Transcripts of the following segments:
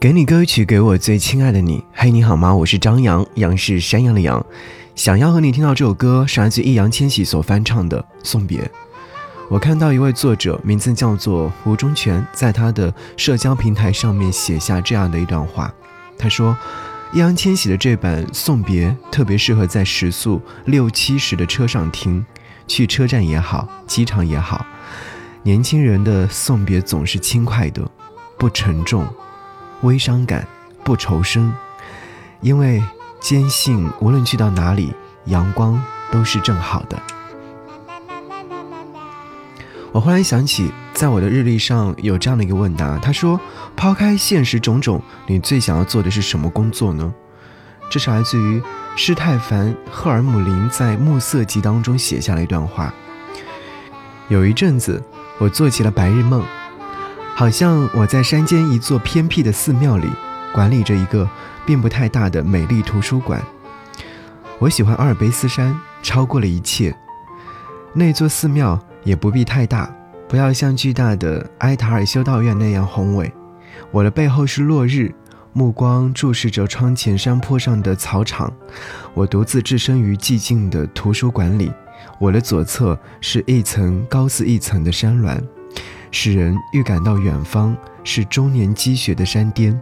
给你歌曲，给我最亲爱的你。嘿，你好吗？我是张扬，杨是山羊的羊。想要和你听到这首歌，是来自易烊千玺所翻唱的《送别》。我看到一位作者，名字叫做吴忠全，在他的社交平台上面写下这样的一段话。他说：“易烊千玺的这版《送别》特别适合在时速六七十的车上听，去车站也好，机场也好。年轻人的送别总是轻快的，不沉重。”微伤感，不愁生，因为坚信无论去到哪里，阳光都是正好的。我忽然想起，在我的日历上有这样的一个问答，他说：“抛开现实种种，你最想要做的是什么工作呢？”这是来自于施泰凡·赫尔姆林在《暮色集》当中写下了一段话。有一阵子，我做起了白日梦。好像我在山间一座偏僻的寺庙里，管理着一个并不太大的美丽图书馆。我喜欢阿尔卑斯山，超过了一切。那座寺庙也不必太大，不要像巨大的埃塔尔修道院那样宏伟。我的背后是落日，目光注视着窗前山坡上的草场。我独自置身于寂静的图书馆里，我的左侧是一层高似一层的山峦。使人预感到远方是终年积雪的山巅，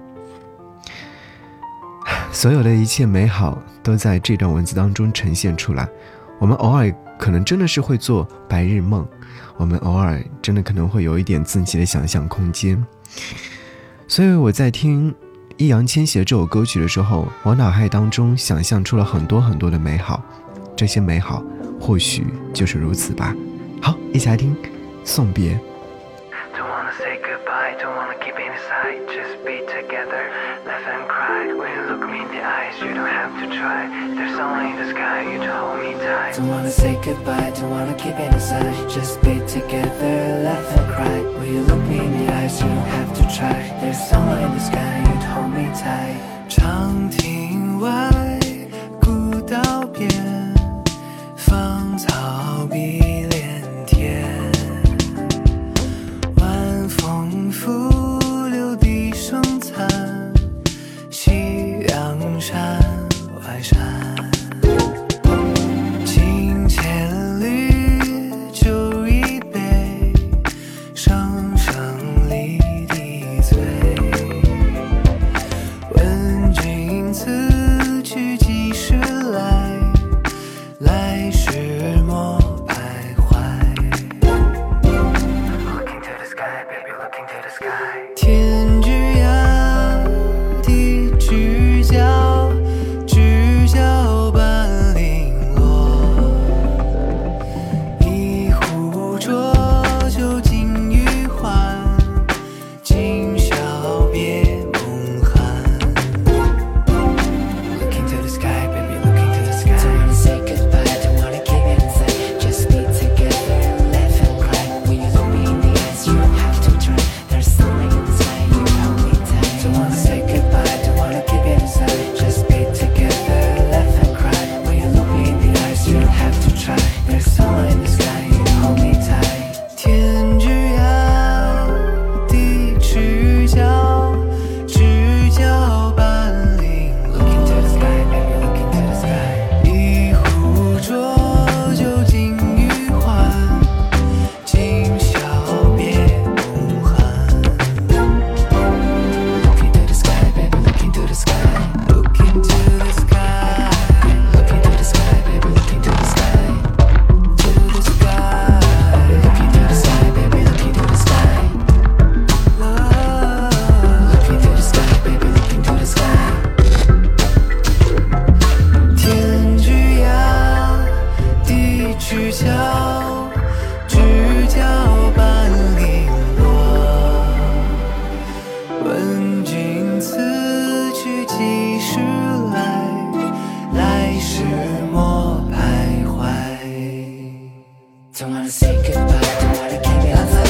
所有的一切美好都在这段文字当中呈现出来。我们偶尔可能真的是会做白日梦，我们偶尔真的可能会有一点自己的想象空间。所以我在听易烊千玺这首歌曲的时候，我脑海当中想象出了很多很多的美好，这些美好或许就是如此吧。好，一起来听《送别》。you don't have to try. There's only the sky, you to hold me tight. Don't wanna say goodbye, don't wanna keep it inside. Just be together, laugh and cry. Will you look me in the eyes? You don't have to try. There's only the sky, you to hold me tight. 长亭外。 Don't wanna say goodbye, Don't wanna keep it up.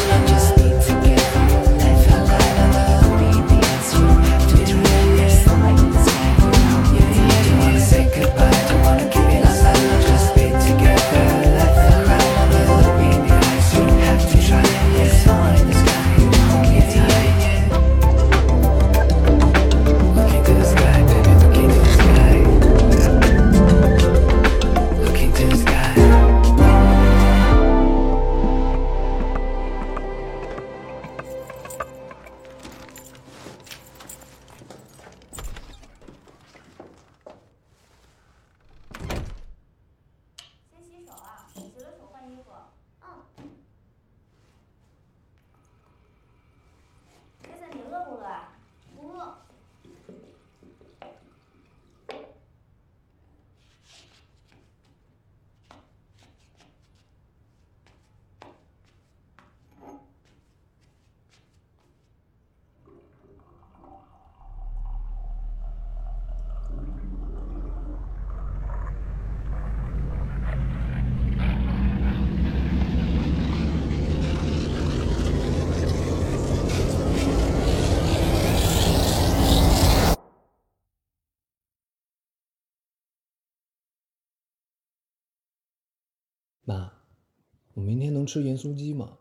妈，我明天能吃盐酥鸡吗？